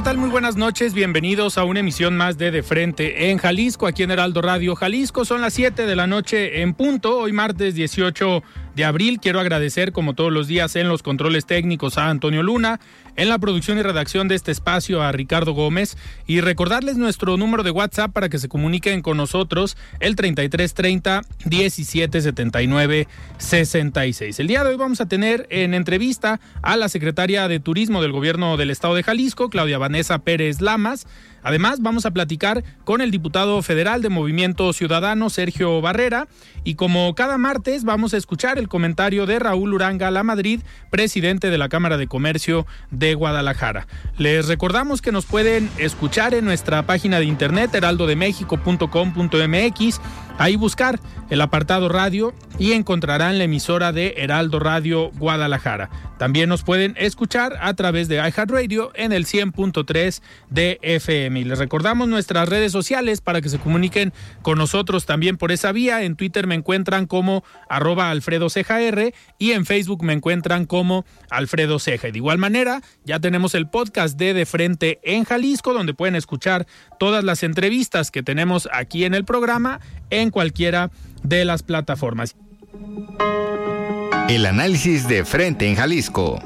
¿Qué tal? Muy buenas noches. Bienvenidos a una emisión más de De Frente en Jalisco, aquí en Heraldo Radio Jalisco. Son las 7 de la noche en punto, hoy martes 18 de abril. Quiero agradecer, como todos los días, en los controles técnicos a Antonio Luna, en la producción y redacción de este espacio a Ricardo Gómez y recordarles nuestro número de WhatsApp para que se comuniquen con nosotros, el 3330 1779 66. El día de hoy vamos a tener en entrevista a la secretaria de Turismo del Gobierno del Estado de Jalisco, Claudia Vanessa Pérez Lamas. Además, vamos a platicar con el diputado federal de Movimiento Ciudadano, Sergio Barrera, y como cada martes vamos a escuchar el comentario de Raúl Uranga La Madrid, presidente de la Cámara de Comercio de Guadalajara. Les recordamos que nos pueden escuchar en nuestra página de internet heraldodemexico.com.mx, ahí buscar el apartado radio y encontrarán la emisora de Heraldo Radio Guadalajara. También nos pueden escuchar a través de iHeartRadio en el 100.3 de FM. Y les recordamos nuestras redes sociales para que se comuniquen con nosotros también por esa vía. En Twitter me encuentran como arroba Alfredo Ceja R y en Facebook me encuentran como Alfredo Ceja. Y de igual manera, ya tenemos el podcast de De Frente en Jalisco, donde pueden escuchar todas las entrevistas que tenemos aquí en el programa cualquiera de las plataformas. El análisis de frente en Jalisco.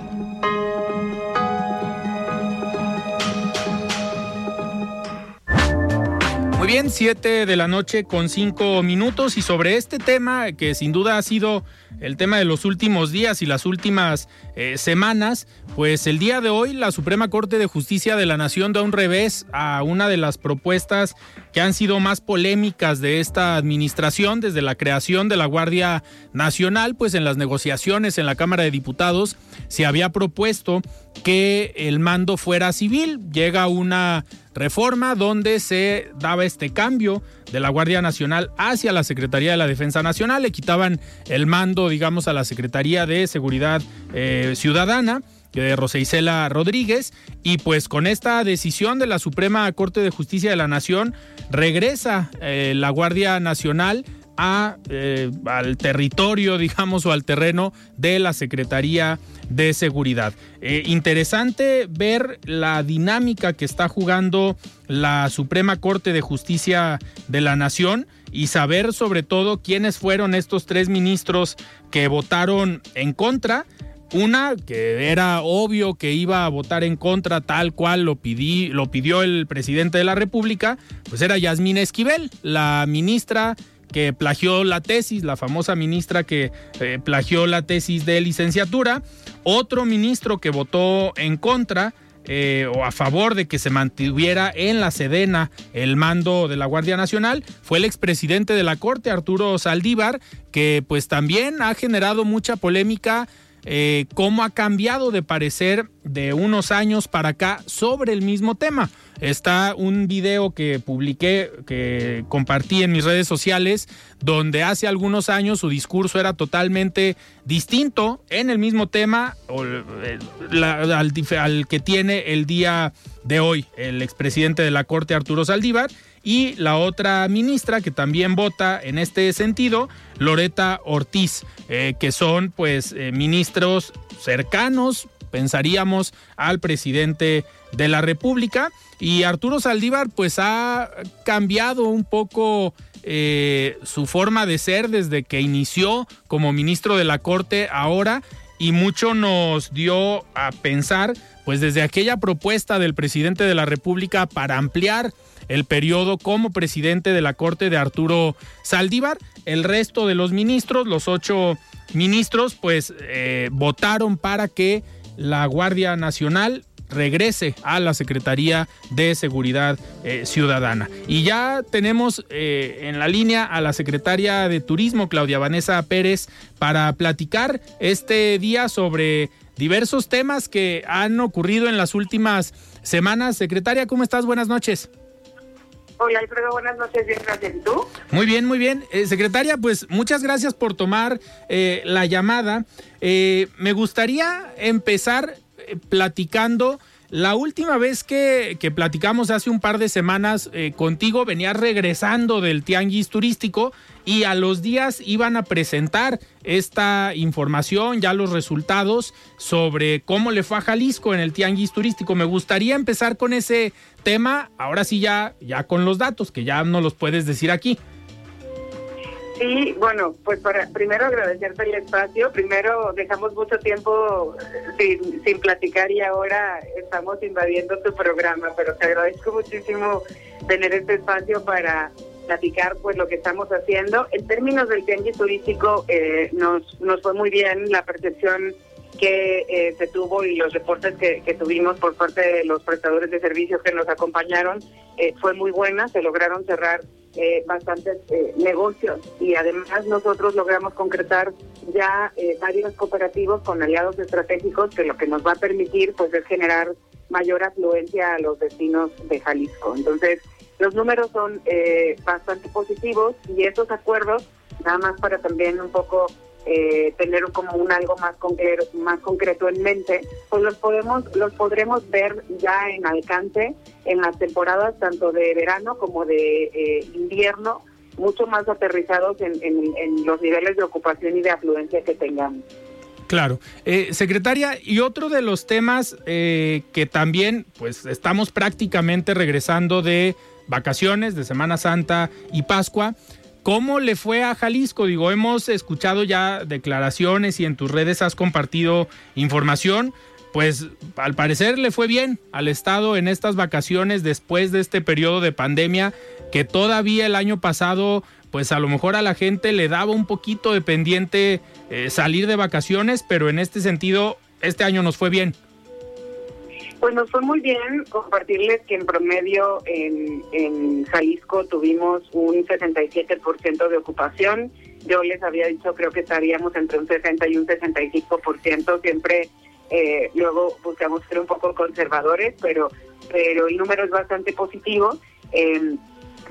Muy bien, 7 de la noche con 5 minutos y sobre este tema que sin duda ha sido el tema de los últimos días y las últimas eh, semanas, pues el día de hoy la Suprema Corte de Justicia de la Nación da un revés a una de las propuestas que han sido más polémicas de esta administración desde la creación de la Guardia Nacional, pues en las negociaciones en la Cámara de Diputados se había propuesto que el mando fuera civil. Llega una reforma donde se daba este cambio de la Guardia Nacional hacia la Secretaría de la Defensa Nacional, le quitaban el mando, digamos, a la Secretaría de Seguridad eh, Ciudadana de Rosa Isela Rodríguez. Y pues con esta decisión de la Suprema Corte de Justicia de la Nación regresa eh, la Guardia Nacional a, eh, al territorio, digamos, o al terreno de la Secretaría de Seguridad. Eh, interesante ver la dinámica que está jugando la Suprema Corte de Justicia de la Nación y saber sobre todo quiénes fueron estos tres ministros que votaron en contra. Una que era obvio que iba a votar en contra tal cual lo, pidió el presidente de la República, pues era Yasmín Esquivel, la ministra que plagió la tesis, la famosa ministra que eh, plagió la tesis de licenciatura, otro ministro que votó en contra eh, o a favor de que se mantuviera en la Sedena el mando de la Guardia Nacional fue el expresidente de la Corte, Arturo Saldívar, que pues también ha generado mucha polémica eh, cómo ha cambiado de parecer de unos años para acá sobre el mismo tema. Está un video que publiqué, que compartí en mis redes sociales, donde hace algunos años su discurso era totalmente distinto en el mismo tema eh, al, que tiene el día de hoy el expresidente de la Corte Arturo Saldívar y la otra ministra que también vota en este sentido, Loreta Ortiz, eh, que son pues eh, ministros cercanos, pensaríamos, al presidente de la República. Y Arturo Saldívar pues ha cambiado un poco eh, su forma de ser desde que inició como ministro de la Corte ahora y mucho nos dio a pensar, pues desde aquella propuesta del presidente de la República para ampliar el periodo como presidente de la Corte de Arturo Saldívar, el resto de los ministros, los ocho ministros, pues eh, votaron para que la Guardia Nacional regrese a la Secretaría de Seguridad eh, Ciudadana. Y ya tenemos eh, en la línea a la secretaria de Turismo, Claudia Vanessa Pérez, para platicar este día sobre diversos temas que han ocurrido en las últimas semanas. Secretaria, ¿cómo estás? Buenas noches. Hola Alfredo, buenas noches, bien, gracias. ¿Y tú? Muy bien, muy bien. Eh, secretaria, pues muchas gracias por tomar la llamada. me gustaría empezar platicando la última vez que, platicamos hace un par de semanas eh, contigo, venías regresando del tianguis turístico y a los días iban a presentar esta información, ya los resultados sobre cómo le fue a Jalisco en el tianguis turístico. Me gustaría empezar con ese tema, ahora sí ya, ya con los datos, que ya no los puedes decir aquí. Sí, bueno, pues para primero agradecerte el espacio. Primero dejamos mucho tiempo eh, sin, sin platicar y ahora estamos invadiendo tu programa, pero te agradezco muchísimo tener este espacio para platicar pues lo que estamos haciendo. En términos del tianguis turístico eh, nos, nos fue muy bien la percepción que eh, se tuvo y los reportes que, que, tuvimos por parte de los prestadores de servicios que nos acompañaron fue muy buena, se lograron cerrar eh, bastantes eh, negocios y además nosotros logramos concretar ya eh, varios cooperativos con aliados estratégicos que lo que nos va a permitir pues es generar mayor afluencia a los destinos de Jalisco. Entonces los números son eh, bastante positivos y esos acuerdos, nada más para también un poco eh, tener como un algo más concreto, más concreto en mente, pues los podemos, los podremos ver ya en alcance en las temporadas tanto de verano como de eh, invierno, mucho más aterrizados en, los niveles de ocupación y de afluencia que tengamos. Claro. Eh, secretaria, y otro de los temas que también, pues estamos prácticamente regresando de vacaciones, de Semana Santa y Pascua, ¿Cómo le fue a Jalisco? Digo, hemos escuchado ya declaraciones y en tus redes has compartido información. Pues al parecer le fue bien al Estado en estas vacaciones después de este periodo de pandemia que todavía el año pasado pues a lo mejor a la gente le daba un poquito de pendiente eh, salir de vacaciones, pero en este sentido este año nos fue bien. Pues nos fue muy bien compartirles que en promedio en, en Jalisco tuvimos un 67% de ocupación. Yo les había dicho, creo que estaríamos entre un 60 y un 65%. Siempre eh, luego buscamos ser un poco conservadores, pero, pero el número es bastante positivo. En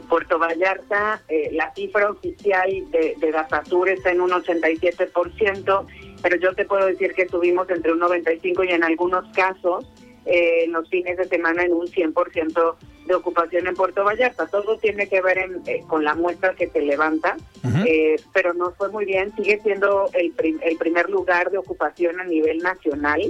Puerto Vallarta, eh, la cifra oficial de, de Datasur está en un 87%, pero yo te puedo decir que tuvimos entre un 95 y en algunos casos eh, los fines de semana en un 100% de ocupación en Puerto Vallarta. Todo tiene que ver eh, con la muestra que se levanta, eh, pero no fue muy bien. Sigue siendo el, el primer lugar de ocupación a nivel nacional.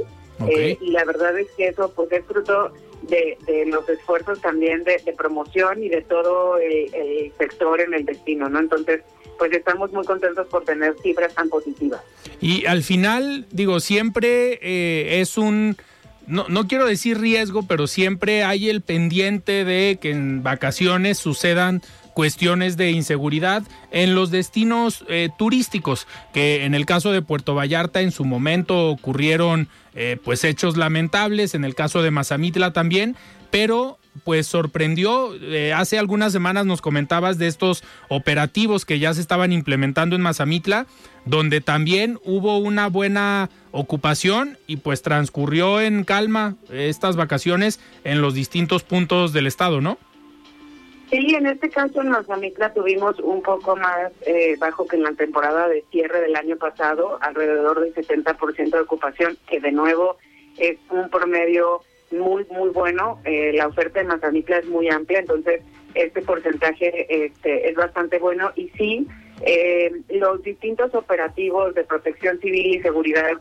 Eh, y la verdad es que eso pues es fruto de, los esfuerzos también de, promoción y de todo el, sector en el destino, ¿no? Entonces, pues estamos muy contentos por tener cifras tan positivas. Y al final, digo, siempre es un no, no quiero decir riesgo, pero siempre hay el pendiente de que en vacaciones sucedan cuestiones de inseguridad en los destinos eh, turísticos, que en el caso de Puerto Vallarta en su momento ocurrieron eh, pues hechos lamentables, en el caso de Mazamitla también, pero pues sorprendió. Eh, hace algunas semanas nos comentabas de estos operativos que ya se estaban implementando en Mazamitla, donde también hubo una buena ocupación y pues transcurrió en calma estas vacaciones en los distintos puntos del estado, ¿no? Sí, en este caso en Mazamitla tuvimos un poco más eh, bajo que en la temporada de cierre del año pasado, alrededor del 70% de ocupación, que de nuevo es un promedio muy, muy bueno. Eh, la oferta de Mazamitla es muy amplia, entonces este porcentaje este, es bastante bueno. Y sí, eh, los distintos operativos de protección civil y seguridad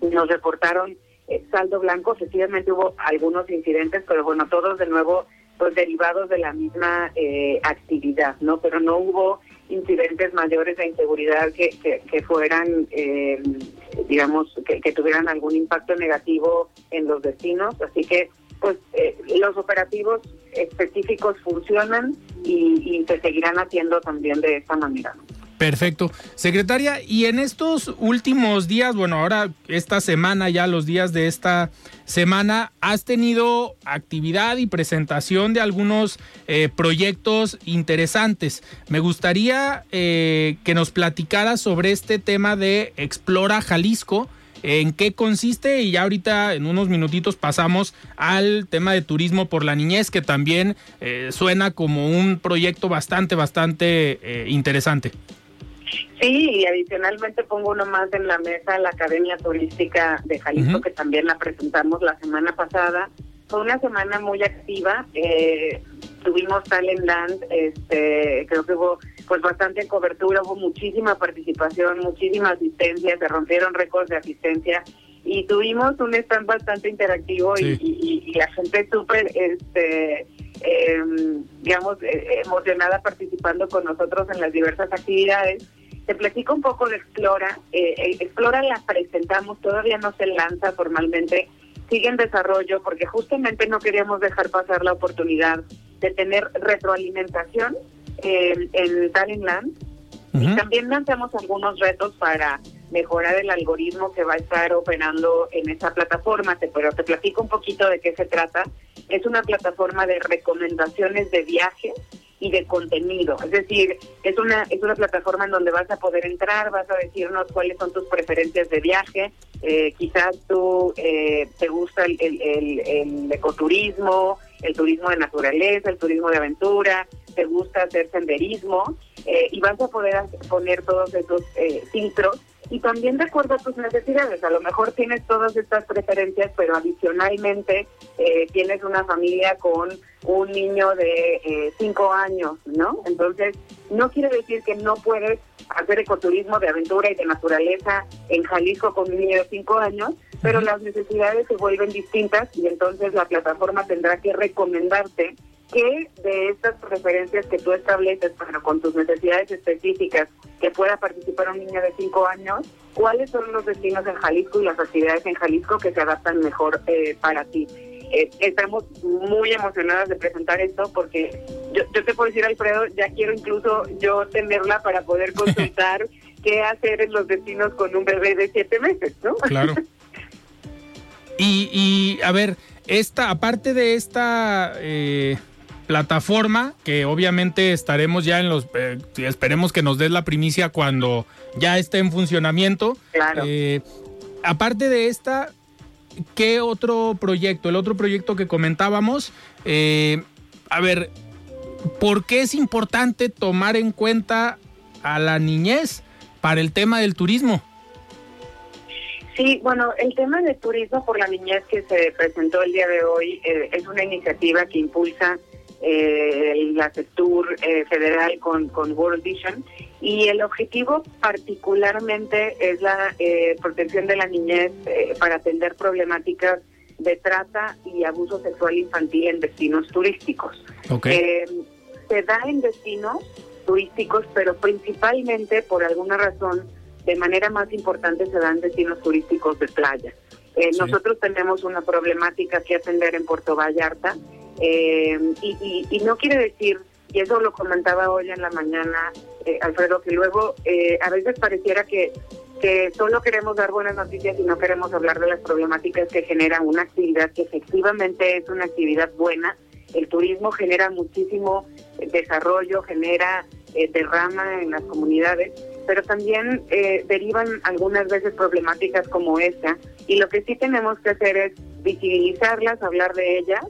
nos reportaron eh, saldo blanco. Efectivamente hubo algunos incidentes, pero bueno, todos de nuevo pues derivados de la misma eh, actividad, ¿no? Pero no hubo incidentes mayores de inseguridad que, que, fueran, eh, digamos, que, tuvieran algún impacto negativo en los destinos. Así que, pues, eh, los operativos específicos funcionan y, y se seguirán haciendo también de esta manera. Perfecto. Secretaria, y en estos últimos días, bueno, ahora esta semana, ya los días de esta semana, has tenido actividad y presentación de algunos eh, proyectos interesantes. Me gustaría eh, que nos platicaras sobre este tema de Explora Jalisco. ¿En qué consiste? Y ya ahorita en unos minutitos pasamos al tema de turismo por la niñez, que también eh, suena como un proyecto bastante, bastante interesante. Sí, y adicionalmente pongo uno más en la mesa, la Academia Turística de Jalisco, que también la presentamos la semana pasada. Fue una semana muy activa. Eh, tuvimos Talent Land, este, creo que hubo pues bastante cobertura, hubo muchísima participación, muchísima asistencia, se rompieron récords de asistencia y tuvimos un stand bastante interactivo y, la gente súper, este, em, digamos, eh, emocionada participando con nosotros en las diversas actividades. Te platico un poco de Explora. Eh, eh, Explora la presentamos, todavía no se lanza formalmente, sigue en desarrollo porque justamente no queríamos dejar pasar la oportunidad de tener retroalimentación en, en Talent Land. Y también lanzamos algunos retos para mejorar el algoritmo que va a estar operando en esa plataforma, pero te platico un poquito de qué se trata. Es una plataforma de recomendaciones de viajes y de contenido. Es decir, es una, es una plataforma en donde vas a poder entrar, vas a decirnos cuáles son tus preferencias de viaje. Eh, quizás tú eh, te gusta el, el, ecoturismo, el turismo de naturaleza, el turismo de aventura, te gusta hacer senderismo eh, y vas a poder poner todos esos filtros y también de acuerdo a tus necesidades. A lo mejor tienes todas estas preferencias, pero adicionalmente eh, tienes una familia con un niño de 5 eh, años, ¿no? Entonces, no quiere decir que no puedes hacer ecoturismo de aventura y de naturaleza en Jalisco con un niño de 5 años, pero las necesidades se vuelven distintas y entonces la plataforma tendrá que recomendarte que de estas preferencias que tú estableces, pero con tus necesidades específicas, que pueda participar un niño de 5 años, cuáles son los destinos en Jalisco y las actividades en Jalisco que se adaptan mejor eh, para ti. Eh, estamos muy emocionadas de presentar esto porque yo, yo te puedo decir, Alfredo, ya quiero incluso yo tenerla para poder consultar qué hacer en los destinos con un bebé de 7 meses, ¿no? Claro. Y, y a ver, esta, aparte de esta... Eh plataforma que obviamente estaremos ya en los eh, esperemos que nos des la primicia cuando ya esté en funcionamiento. Eh, aparte de esta qué otro proyecto el otro proyecto que comentábamos eh, a ver por qué es importante tomar en cuenta a la niñez para el tema del turismo Sí, bueno, el tema del turismo por la niñez que se presentó el día de hoy es una iniciativa que impulsa eh, la sector eh, federal con, con World Vision y el objetivo particularmente es la eh, protección de la niñez eh, para atender problemáticas de trata y abuso sexual infantil en destinos turísticos. se da en destinos turísticos, pero principalmente por alguna razón, de manera más importante, se dan destinos turísticos de playa. Nosotros tenemos una problemática que atender en Puerto Vallarta eh, y, no quiere decir, y eso lo comentaba hoy en la mañana, eh, Alfredo, que luego eh, a veces pareciera que, que solo queremos dar buenas noticias y no queremos hablar de las problemáticas que genera una actividad que efectivamente es una actividad buena. El turismo genera muchísimo desarrollo, genera derrama en las comunidades, pero también derivan algunas veces problemáticas como esta. Y lo que sí tenemos que hacer es visibilizarlas, hablar de ellas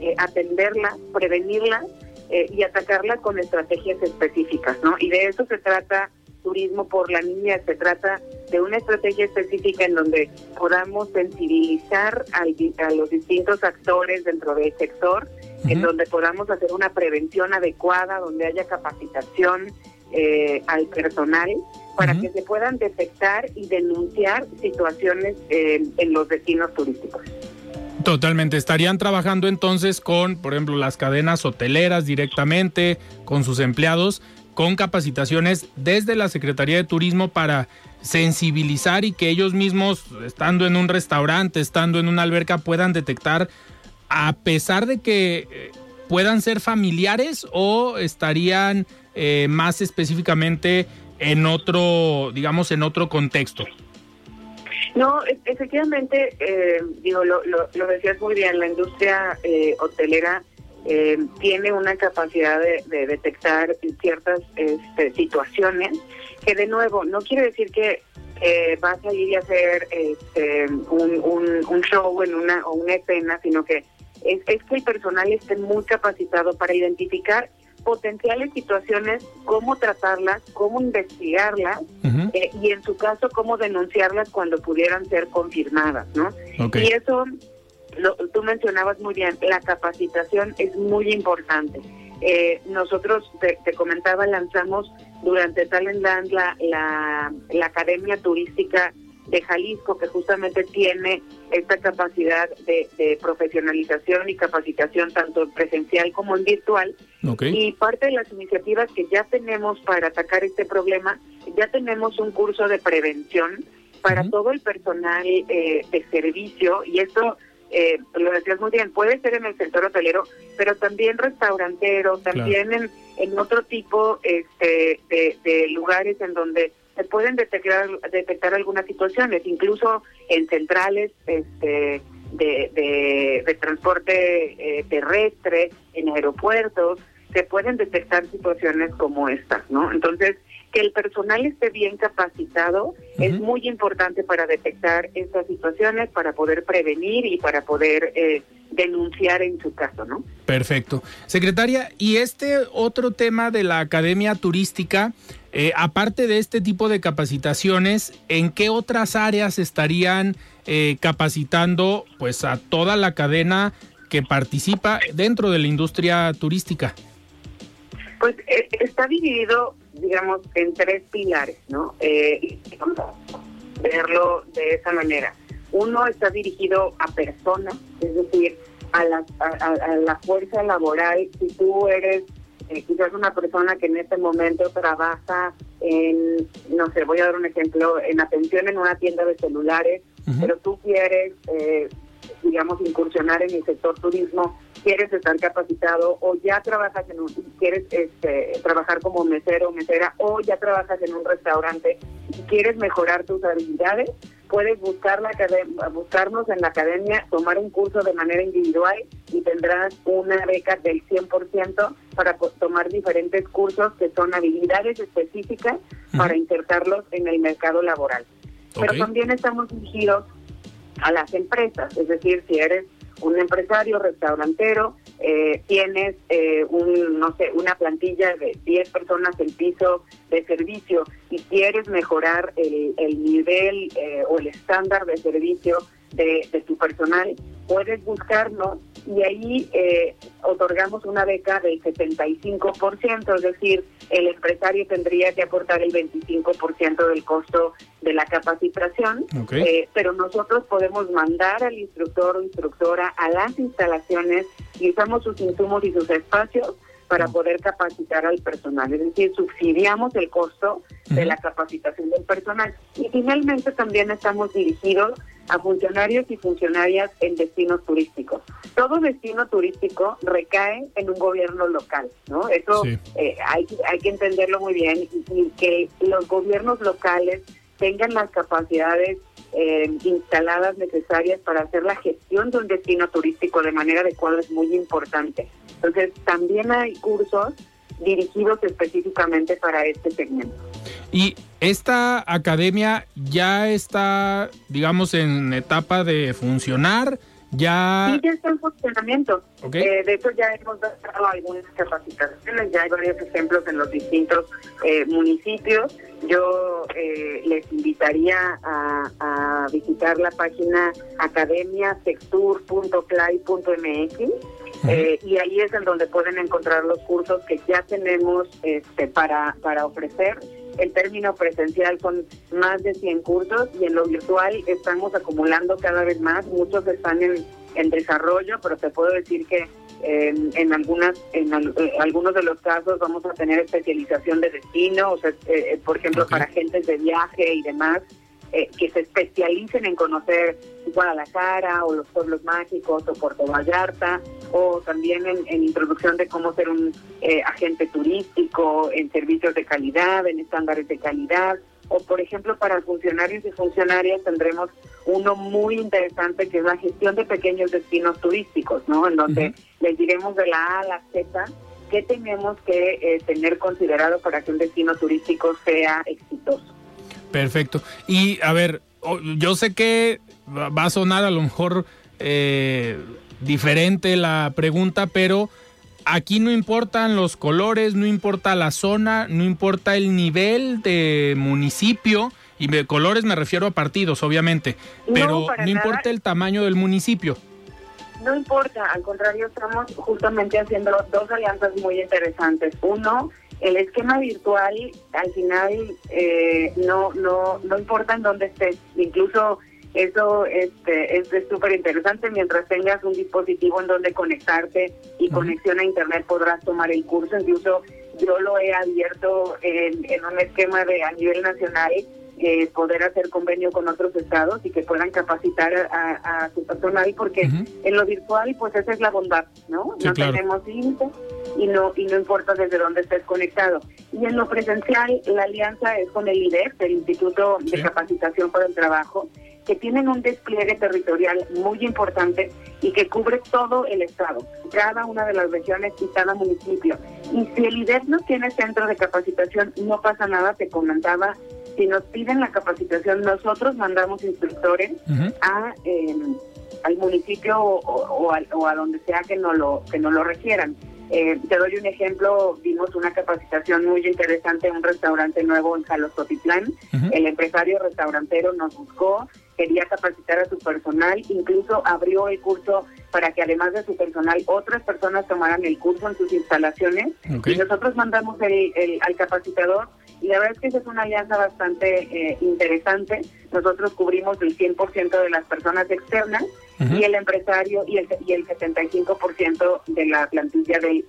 eh, atenderla, prevenirla eh, y atacarla con estrategias específicas, ¿no? Y de eso se trata turismo por la niña, se trata de una estrategia específica en donde podamos sensibilizar a los distintos actores dentro del sector, en donde podamos hacer una prevención adecuada, donde haya capacitación eh, al personal para que se puedan detectar y denunciar situaciones en los destinos turísticos. Totalmente. Estarían trabajando entonces con, por ejemplo, las cadenas hoteleras directamente, con sus empleados, con capacitaciones desde la Secretaría de Turismo para sensibilizar y que ellos mismos, estando en un restaurante, estando en una alberca, puedan detectar, a pesar de que eh, puedan ser familiares o estarían eh, más específicamente en otro, digamos, en otro contexto. No, efectivamente, eh, digo, lo, lo, decías muy bien, la industria eh, hotelera eh, tiene una capacidad de, detectar ciertas este, situaciones que, de nuevo, no quiere decir que vas a ir a hacer este, un, un, show en una, o una escena, sino que es, es que el personal esté muy capacitado para identificar potenciales situaciones, cómo tratarlas, cómo investigarlas eh, y en su caso cómo denunciarlas cuando pudieran ser confirmadas, ¿no? Y eso, lo, tú mencionabas muy bien, la capacitación es muy importante. Eh, nosotros, te, comentaba, lanzamos durante Talentland la, la, la Academia Turística de Jalisco, que justamente tiene esta capacidad de, profesionalización y capacitación tanto presencial como en virtual. Y parte de las iniciativas que ya tenemos para atacar este problema, ya tenemos un curso de prevención para todo el personal eh, de servicio y esto eh, lo decías muy bien, puede ser en el sector hotelero, pero también restaurantero, también en, en otro tipo este, de lugares en donde se pueden detectar, detectar algunas situaciones, incluso en centrales este, de, de, transporte eh, terrestre, en aeropuertos, se pueden detectar situaciones como estas, ¿no? Entonces, que el personal esté bien capacitado es muy importante para detectar estas situaciones, para poder prevenir y para poder eh, denunciar en su caso, ¿no? Perfecto. Secretaria, y este otro tema de la Academia Turística, eh, aparte de este tipo de capacitaciones, ¿en qué otras áreas estarían eh, capacitando pues a toda la cadena que participa dentro de la industria turística? Pues eh, está dividido, digamos, en tres pilares, ¿no? vamos a verlo de esa manera. Uno está dirigido a personas, es decir, a la, a la fuerza laboral. Si tú eres eh, quizás una persona que en este momento trabaja en, no sé, voy a dar un ejemplo, en atención en una tienda de celulares, pero tú quieres, eh, digamos, incursionar en el sector turismo, quieres estar capacitado o ya trabajas en un, quieres este, trabajar como mesero o mesera o ya trabajas en un restaurante y quieres mejorar tus habilidades, puedes buscar la buscarnos en la academia, tomar un curso de manera individual y tendrás una beca del 100% para tomar diferentes cursos que son habilidades específicas para insertarlos en el mercado laboral. Pero también estamos dirigidos a las empresas, es decir, si eres un empresario restaurantero, eh, tienes eh, un, no sé, una plantilla de 10 personas en piso de servicio y quieres mejorar el, el nivel eh, o el estándar de servicio de, de tu personal, puedes buscarnos y ahí eh, otorgamos una beca del 75%, es decir, el empresario tendría que aportar el 25% del costo de la capacitación, eh, pero nosotros podemos mandar al instructor o instructora a las instalaciones y usamos sus insumos y sus espacios para poder capacitar al personal, es decir, subsidiamos el costo de la capacitación del personal. Y finalmente también estamos dirigidos a funcionarios y funcionarias en destinos turísticos. Todo destino turístico recae en un gobierno local, ¿no? Eso eh, hay, hay que entenderlo muy bien y, que los gobiernos locales tengan las capacidades eh, instaladas necesarias para hacer la gestión de un destino turístico de manera adecuada es muy importante. Entonces, también hay cursos dirigidos específicamente para este segmento. Y esta academia ya está, digamos, en etapa de funcionar. Ya... Sí, ya está en funcionamiento. Eh, de hecho, ya hemos dado algunas capacitaciones, ya hay varios ejemplos en los distintos eh, municipios. Yo eh, les invitaría a, a, visitar la página academiasectur.clay.mx eh, y ahí es en donde pueden encontrar los cursos que ya tenemos este, para, para ofrecer. El término presencial son más de 100 cursos y en lo virtual estamos acumulando cada vez más. Muchos están en, en desarrollo, pero te puedo decir que en algunas en eh, algunos de los casos vamos a tener especialización de destino, o sea, eh, por ejemplo, para agentes de viaje y demás, que se especialicen en conocer Guadalajara o los pueblos mágicos o Puerto Vallarta o también en, introducción de cómo ser un agente turístico, en servicios de calidad, en estándares de calidad o por ejemplo para funcionarios y funcionarias tendremos uno muy interesante que es la gestión de pequeños destinos turísticos, ¿no? En donde les diremos de la A a la Z qué tenemos que eh, tener considerado para que un destino turístico sea exitoso. Perfecto. Y a ver, yo sé que va a sonar a lo mejor eh, diferente la pregunta, pero Aquí no importan los colores, no importa la zona, no importa el nivel de municipio. Y de colores me refiero a partidos, obviamente. Pero no, importa el tamaño del municipio. No importa, al contrario, estamos justamente haciendo dos alianzas muy interesantes. Uno, el esquema virtual, al final, eh, no, no, no importa en dónde estés. Incluso eso este, es súper interesante. Mientras tengas un dispositivo en donde conectarte y conexión a Internet podrás tomar el curso. Incluso yo lo he abierto en, un esquema de a nivel nacional eh, poder hacer convenio con otros estados y que puedan capacitar a, su personal porque en lo virtual pues esa es la bondad, ¿no? no tenemos límites y no y no importa desde dónde estés conectado. Y en lo presencial la alianza es con el IDEF, el Instituto de Capacitación para el Trabajo, que tienen un despliegue territorial muy importante y que cubre todo el estado, cada una de las regiones y cada municipio. Y si el IDEF no tiene centro de capacitación, no pasa nada, te comentaba, si nos piden la capacitación, nosotros mandamos instructores a em, al municipio o, a, donde sea que no lo que no lo requieran. Eh, te doy un ejemplo, vimos una capacitación muy interesante en un restaurante nuevo en Jalostotitlán. El empresario restaurantero nos buscó, quería capacitar a su personal, incluso abrió el curso para que además de su personal otras personas tomaran el curso en sus instalaciones. Y nosotros mandamos el, al capacitador y la verdad es que esa es una alianza bastante eh, interesante. Nosotros cubrimos el 100% de las personas externas y el empresario y el, y el 75% de la plantilla del,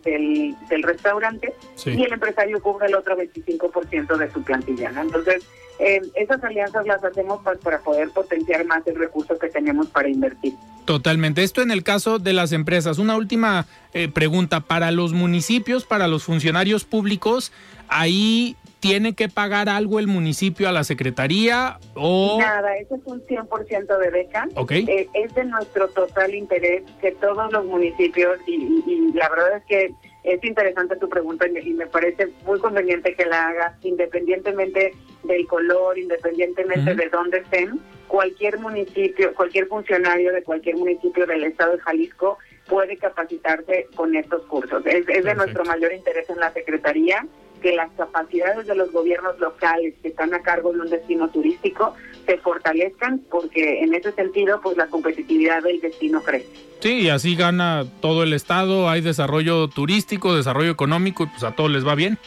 del, restaurante y el empresario cubre el otro 25% de su plantilla. Entonces, eh, esas alianzas las hacemos para poder potenciar más el recurso que tenemos para invertir. Totalmente. Esto en el caso de las empresas. Una última eh, pregunta. Para los municipios, para los funcionarios públicos, ahí ¿Tiene que pagar algo el municipio a la secretaría o...? Nada, eso es un 100% de beca. Eh, es de nuestro total interés que todos los municipios, y, la verdad es que es interesante tu pregunta y me parece muy conveniente que la hagas independientemente del color, independientemente de dónde estén. Cualquier municipio, cualquier funcionario de cualquier municipio del estado de Jalisco puede capacitarse con estos cursos. Es, es de nuestro mayor interés en la Secretaría que las capacidades de los gobiernos locales que están a cargo de un destino turístico se fortalezcan porque en ese sentido pues la competitividad del destino crece. Sí, y así gana todo el estado, hay desarrollo turístico, desarrollo económico y pues a todos les va bien.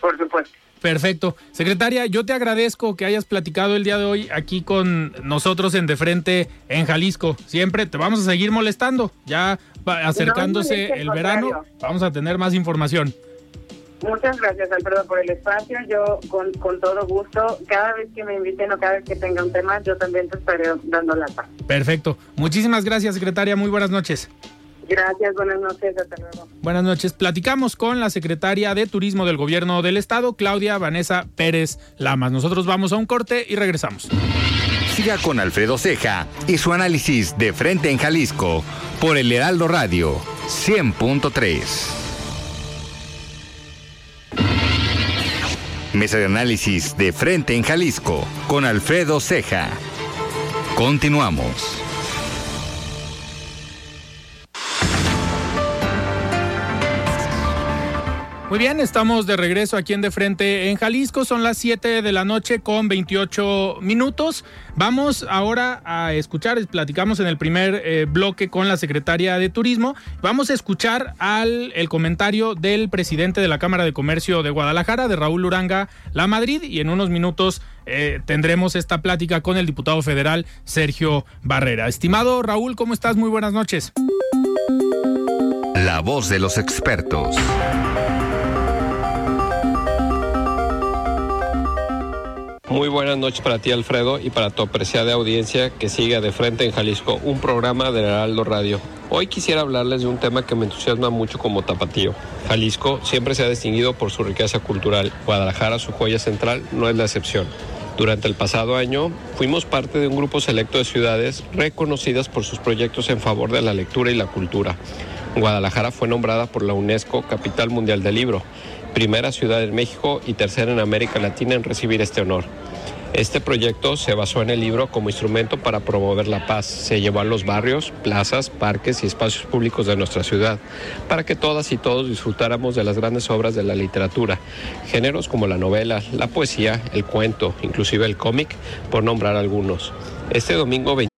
Por supuesto. Perfecto. Secretaria, yo te agradezco que hayas platicado el día de hoy aquí con nosotros en De Frente en Jalisco. Siempre te vamos a seguir molestando. Ya acercándose el verano, vamos a tener más información. Muchas gracias, Alfredo, por el espacio. Yo, con, con todo gusto, cada vez que me inviten o cada vez que tenga un tema, yo también te estaré dando la paz. Perfecto. Muchísimas gracias, secretaria. Muy buenas noches. Gracias, buenas noches, hasta luego. Buenas noches. Platicamos con la secretaria de Turismo del Gobierno del Estado, Claudia Vanessa Pérez Lamas. Nosotros vamos a un corte y regresamos. Siga con Alfredo Ceja y su análisis de frente en Jalisco por el Heraldo Radio 100.3. Mesa de análisis de frente en Jalisco con Alfredo Ceja. Continuamos. Muy bien, estamos de regreso aquí en De Frente en Jalisco. Son las 7 de la noche con 28 minutos. Vamos ahora a escuchar, platicamos en el primer eh, bloque con la secretaria de Turismo. Vamos a escuchar al, el comentario del presidente de la Cámara de Comercio de Guadalajara, de Raúl Uranga La Madrid, y en unos minutos eh, tendremos esta plática con el diputado federal Sergio Barrera. Estimado Raúl, ¿cómo estás? Muy buenas noches. La voz de los expertos. Muy buenas noches para ti, Alfredo, y para tu apreciada audiencia que sigue de frente en Jalisco, un programa de Heraldo Radio. Hoy quisiera hablarles de un tema que me entusiasma mucho como tapatío. Jalisco siempre se ha distinguido por su riqueza cultural. Guadalajara, su joya central, no es la excepción. Durante el pasado año fuimos parte de un grupo selecto de ciudades reconocidas por sus proyectos en favor de la lectura y la cultura. Guadalajara fue nombrada por la UNESCO Capital Mundial del Libro primera ciudad en México y tercera en América Latina en recibir este honor. Este proyecto se basó en el libro como instrumento para promover la paz. Se llevó a los barrios, plazas, parques y espacios públicos de nuestra ciudad para que todas y todos disfrutáramos de las grandes obras de la literatura, géneros como la novela, la poesía, el cuento, inclusive el cómic, por nombrar algunos. Este domingo 20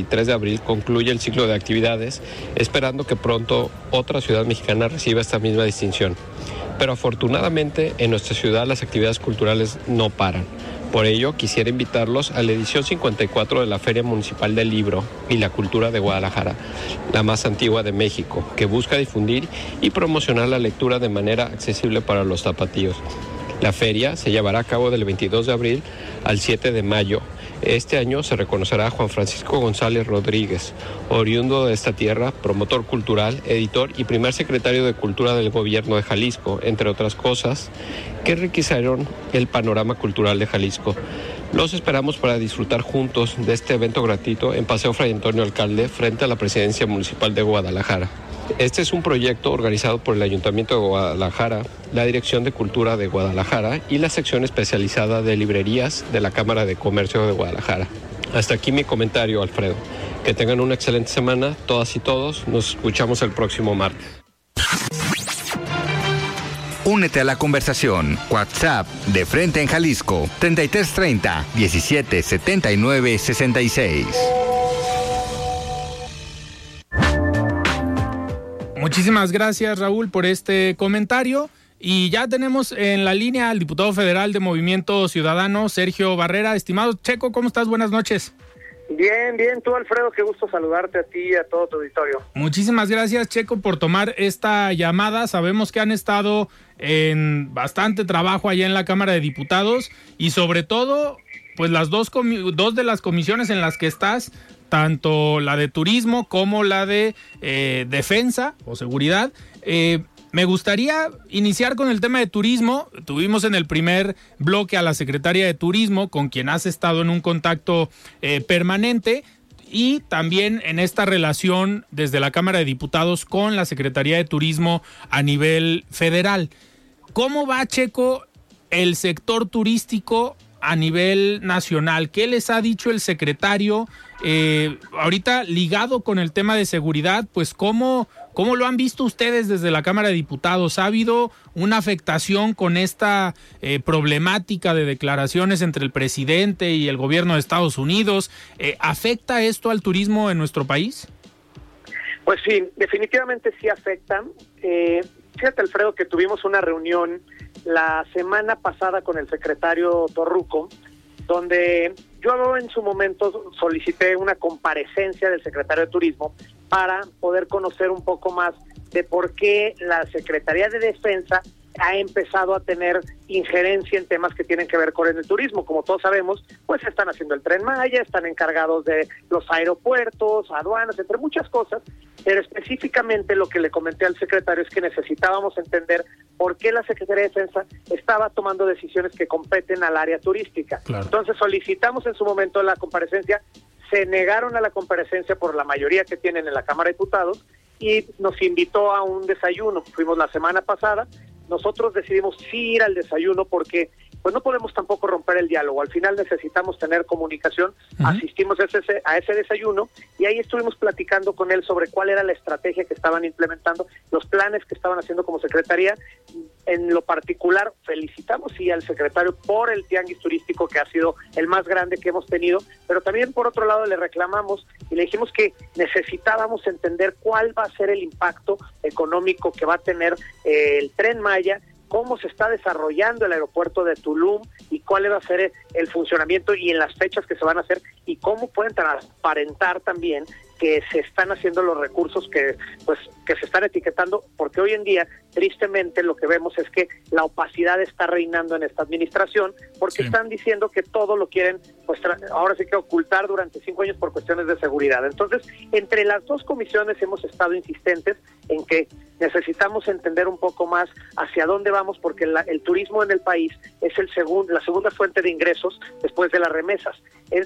23 de abril concluye el ciclo de actividades, esperando que pronto otra ciudad mexicana reciba esta misma distinción. Pero afortunadamente en nuestra ciudad las actividades culturales no paran. Por ello quisiera invitarlos a la edición 54 de la Feria Municipal del Libro y la Cultura de Guadalajara, la más antigua de México, que busca difundir y promocionar la lectura de manera accesible para los zapatillos. La feria se llevará a cabo del 22 de abril al 7 de mayo este año se reconocerá a Juan Francisco González Rodríguez, oriundo de esta tierra, promotor cultural, editor y primer secretario de Cultura del Gobierno de Jalisco, entre otras cosas, que enriquecieron el panorama cultural de Jalisco. Los esperamos para disfrutar juntos de este evento gratuito en Paseo Fray Antonio Alcalde frente a la Presidencia Municipal de Guadalajara. Este es un proyecto organizado por el Ayuntamiento de Guadalajara, la Dirección de Cultura de Guadalajara y la sección especializada de librerías de la Cámara de Comercio de Guadalajara. Hasta aquí mi comentario, Alfredo. Que tengan una excelente semana, todas y todos. Nos escuchamos el próximo martes. Únete a la conversación. WhatsApp de Frente en Jalisco 3330 1779 66. Muchísimas gracias Raúl por este comentario. Y ya tenemos en la línea al diputado federal de Movimiento Ciudadano, Sergio Barrera. Estimado Checo, ¿cómo estás? Buenas noches. Bien, bien, tú Alfredo, qué gusto saludarte a ti y a todo tu auditorio. Muchísimas gracias Checo por tomar esta llamada. Sabemos que han estado en bastante trabajo allá en la Cámara de Diputados y sobre todo, pues las dos, dos de las comisiones en las que estás tanto la de turismo como la de eh, defensa o seguridad. Eh, me gustaría iniciar con el tema de turismo. Tuvimos en el primer bloque a la secretaria de turismo, con quien has estado en un contacto eh, permanente, y también en esta relación desde la Cámara de Diputados con la Secretaría de Turismo a nivel federal. ¿Cómo va, Checo, el sector turístico a nivel nacional? ¿Qué les ha dicho el secretario? Eh, ahorita ligado con el tema de seguridad, pues cómo, cómo lo han visto ustedes desde la Cámara de Diputados. ¿Ha habido una afectación con esta eh, problemática de declaraciones entre el presidente y el gobierno de Estados Unidos? Eh, ¿Afecta esto al turismo en nuestro país? Pues sí, definitivamente sí afectan. Eh, fíjate, Alfredo, que tuvimos una reunión la semana pasada con el secretario Torruco, donde yo en su momento solicité una comparecencia del secretario de Turismo para poder conocer un poco más de por qué la Secretaría de Defensa ha empezado a tener injerencia en temas que tienen que ver con el turismo. Como todos sabemos, pues están haciendo el tren Maya, están encargados de los aeropuertos, aduanas, entre muchas cosas, pero específicamente lo que le comenté al secretario es que necesitábamos entender por qué la Secretaría de Defensa estaba tomando decisiones que competen al área turística. Entonces solicitamos en su momento la comparecencia, se negaron a la comparecencia por la mayoría que tienen en la Cámara de Diputados y nos invitó a un desayuno. Fuimos la semana pasada, nosotros decidimos sí ir al desayuno porque pues no podemos tampoco romper el diálogo. Al final necesitamos tener comunicación. Asistimos a ese, a ese desayuno y ahí estuvimos platicando con él sobre cuál era la estrategia que estaban implementando, los planes que estaban haciendo como secretaría. En lo particular, felicitamos sí al secretario por el tianguis turístico que ha sido el más grande que hemos tenido, pero también por otro lado le reclamamos y le dijimos que necesitábamos entender cuál va a ser el impacto económico que va a tener eh, el tren Maya cómo se está desarrollando el aeropuerto de Tulum y cuál va a ser el funcionamiento y en las fechas que se van a hacer y cómo pueden transparentar también que se están haciendo los recursos que pues que se están etiquetando porque hoy en día tristemente lo que vemos es que la opacidad está reinando en esta administración porque están diciendo que todo lo quieren pues ahora sí que ocultar durante cinco años por cuestiones de seguridad. Entonces entre las dos comisiones hemos estado insistentes en que necesitamos entender un poco más hacia dónde vamos porque el turismo en el país es el segundo la segunda fuente de ingresos después de las remesas.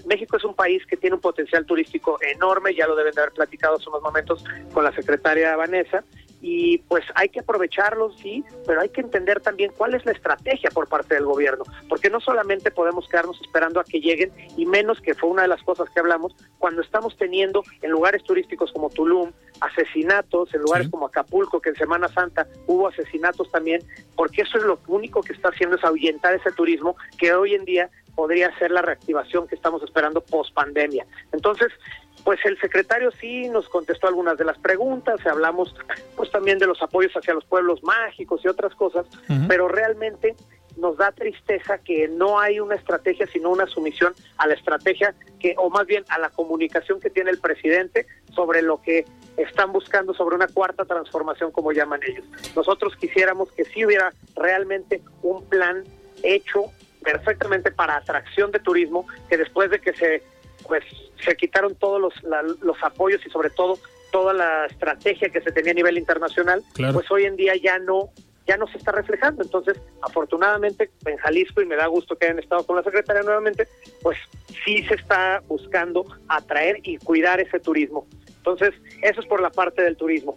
México es un país que tiene un potencial turístico enorme ya lo deben de haber platicado hace unos momentos con la secretaria Vanessa y pues hay que aprovecharlos, sí, pero hay que entender también cuál es la estrategia por parte del gobierno, porque no solamente podemos quedarnos esperando a que lleguen, y menos que fue una de las cosas que hablamos, cuando estamos teniendo en lugares turísticos como Tulum asesinatos, en lugares como Acapulco, que en Semana Santa hubo asesinatos también, porque eso es lo único que está haciendo es ahuyentar ese turismo que hoy en día podría ser la reactivación que estamos esperando post pandemia. Entonces, pues el secretario sí nos contestó algunas de las preguntas, hablamos pues también de los apoyos hacia los pueblos mágicos y otras cosas, pero realmente nos da tristeza que no hay una estrategia, sino una sumisión a la estrategia que, o más bien a la comunicación que tiene el presidente sobre lo que están buscando sobre una cuarta transformación, como llaman ellos. Nosotros quisiéramos que sí hubiera realmente un plan hecho perfectamente para atracción de turismo, que después de que se pues se quitaron todos los, los apoyos y sobre todo toda la estrategia que se tenía a nivel internacional, pues hoy en día ya no ya no se está reflejando. Entonces, afortunadamente en Jalisco, y me da gusto que hayan estado con la secretaria nuevamente, pues sí se está buscando atraer y cuidar ese turismo. Entonces, eso es por la parte del turismo.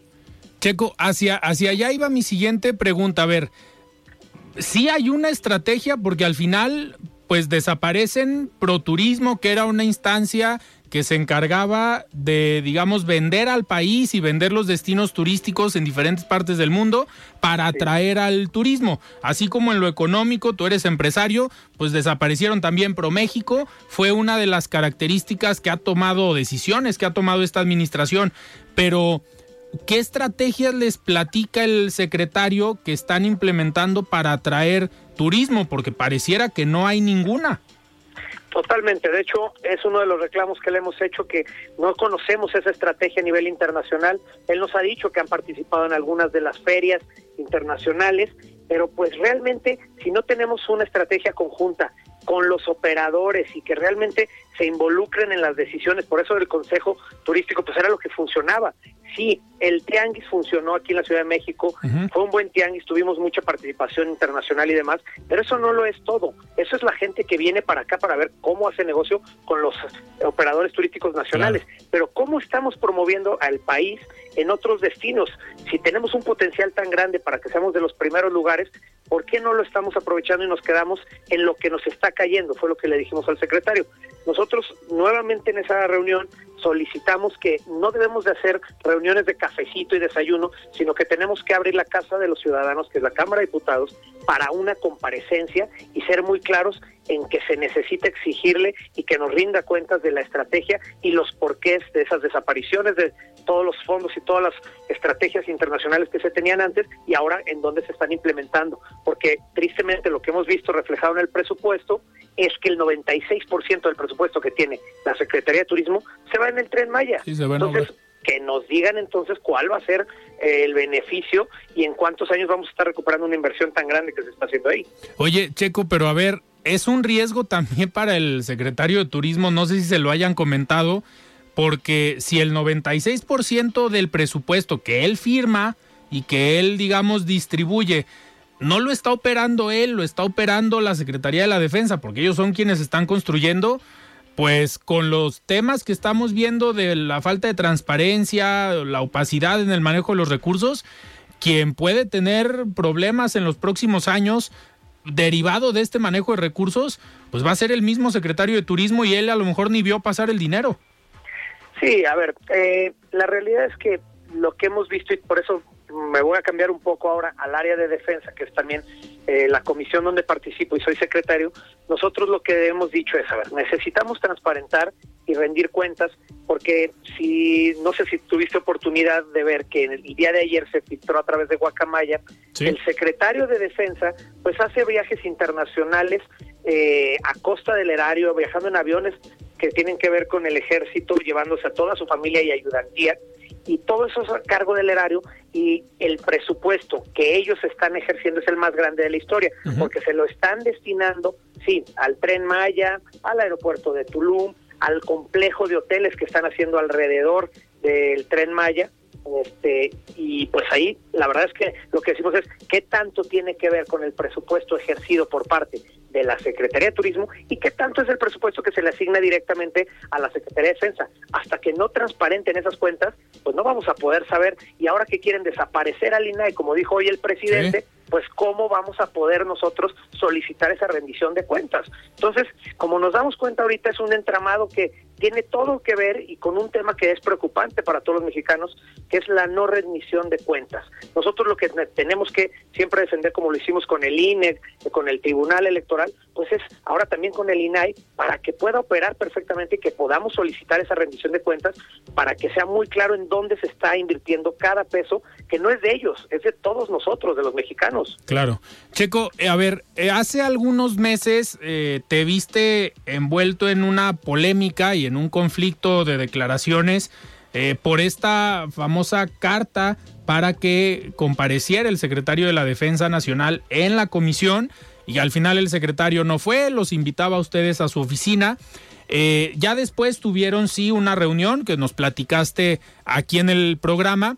Checo, hacia, hacia allá iba mi siguiente pregunta. A ver, sí hay una estrategia porque al final pues desaparecen Proturismo, que era una instancia que se encargaba de, digamos, vender al país y vender los destinos turísticos en diferentes partes del mundo para atraer al turismo. Así como en lo económico, tú eres empresario, pues desaparecieron también ProMéxico. Fue una de las características que ha tomado decisiones, que ha tomado esta administración. Pero ¿Qué estrategias les platica el secretario que están implementando para atraer turismo? Porque pareciera que no hay ninguna. Totalmente, de hecho es uno de los reclamos que le hemos hecho que no conocemos esa estrategia a nivel internacional. Él nos ha dicho que han participado en algunas de las ferias internacionales, pero pues realmente si no tenemos una estrategia conjunta con los operadores y que realmente se involucren en las decisiones, por eso el Consejo Turístico pues era lo que funcionaba, sí, el tianguis funcionó aquí en la Ciudad de México, fue un buen tianguis, tuvimos mucha participación internacional y demás, pero eso no lo es todo. Eso es la gente que viene para acá para ver cómo hace negocio con los operadores turísticos nacionales. Pero cómo estamos promoviendo al país en otros destinos. Si tenemos un potencial tan grande para que seamos de los primeros lugares, ¿por qué no lo estamos aprovechando y nos quedamos en lo que nos está cayendo? Fue lo que le dijimos al secretario. Nosotros nuevamente en esa reunión solicitamos que no debemos de hacer reuniones de cafecito y desayuno, sino que tenemos que abrir la casa de los ciudadanos, que es la Cámara de Diputados, para una comparecencia y ser muy claros en que se necesita exigirle y que nos rinda cuentas de la estrategia y los porqués de esas desapariciones de todos los fondos y todas las estrategias internacionales que se tenían antes y ahora en dónde se están implementando. Porque tristemente lo que hemos visto reflejado en el presupuesto es que el 96% del presupuesto que tiene la Secretaría de Turismo se va en el tren Maya. entonces, que nos digan entonces cuál va a ser eh, el beneficio y en cuántos años vamos a estar recuperando una inversión tan grande que se está haciendo ahí. Oye, Checo, pero a ver, es un riesgo también para el secretario de Turismo, no sé si se lo hayan comentado, porque si el 96% del presupuesto que él firma y que él, digamos, distribuye, no lo está operando él, lo está operando la Secretaría de la Defensa, porque ellos son quienes están construyendo, pues con los temas que estamos viendo de la falta de transparencia, la opacidad en el manejo de los recursos, quien puede tener problemas en los próximos años derivado de este manejo de recursos, pues va a ser el mismo secretario de Turismo y él a lo mejor ni vio pasar el dinero. Sí, a ver, eh, la realidad es que lo que hemos visto, y por eso me voy a cambiar un poco ahora al área de defensa, que es también eh, la comisión donde participo y soy secretario, nosotros lo que hemos dicho es, a ver, necesitamos transparentar y rendir cuentas, porque si, no sé si tuviste oportunidad de ver que en el día de ayer se filtró a través de Guacamaya, el secretario de defensa pues hace viajes internacionales eh, a costa del erario, viajando en aviones que tienen que ver con el ejército, llevándose a toda su familia y ayudantía, y todo eso es a cargo del erario y el presupuesto que ellos están ejerciendo es el más grande de la historia, porque se lo están destinando, sí, al tren Maya, al aeropuerto de Tulum, al complejo de hoteles que están haciendo alrededor del tren Maya, este, y pues ahí la verdad es que lo que decimos es qué tanto tiene que ver con el presupuesto ejercido por parte de la Secretaría de Turismo y qué tanto es el presupuesto que se le asigna directamente a la Secretaría de Defensa. Hasta que no transparenten esas cuentas, pues no vamos a poder saber. Y ahora que quieren desaparecer al INAI, como dijo hoy el presidente, pues cómo vamos a poder nosotros solicitar esa rendición de cuentas. Entonces, como nos damos cuenta ahorita, es un entramado que tiene todo que ver y con un tema que es preocupante para todos los mexicanos, que es la no rendición de cuentas. Nosotros lo que tenemos que siempre defender, como lo hicimos con el INE, con el Tribunal Electoral, pues es ahora también con el INAI, para que pueda operar perfectamente y que podamos solicitar esa rendición de cuentas, para que sea muy claro en dónde se está invirtiendo cada peso, que no es de ellos, es de todos nosotros, de los mexicanos. Claro. Checo, eh, a ver, eh, hace algunos meses eh, te viste envuelto en una polémica y en un conflicto de declaraciones por esta famosa carta para que compareciera el secretario de la Defensa Nacional en la comisión y al final el secretario no fue, los invitaba a ustedes a su oficina. ya después tuvieron sí una reunión que nos platicaste aquí en el programa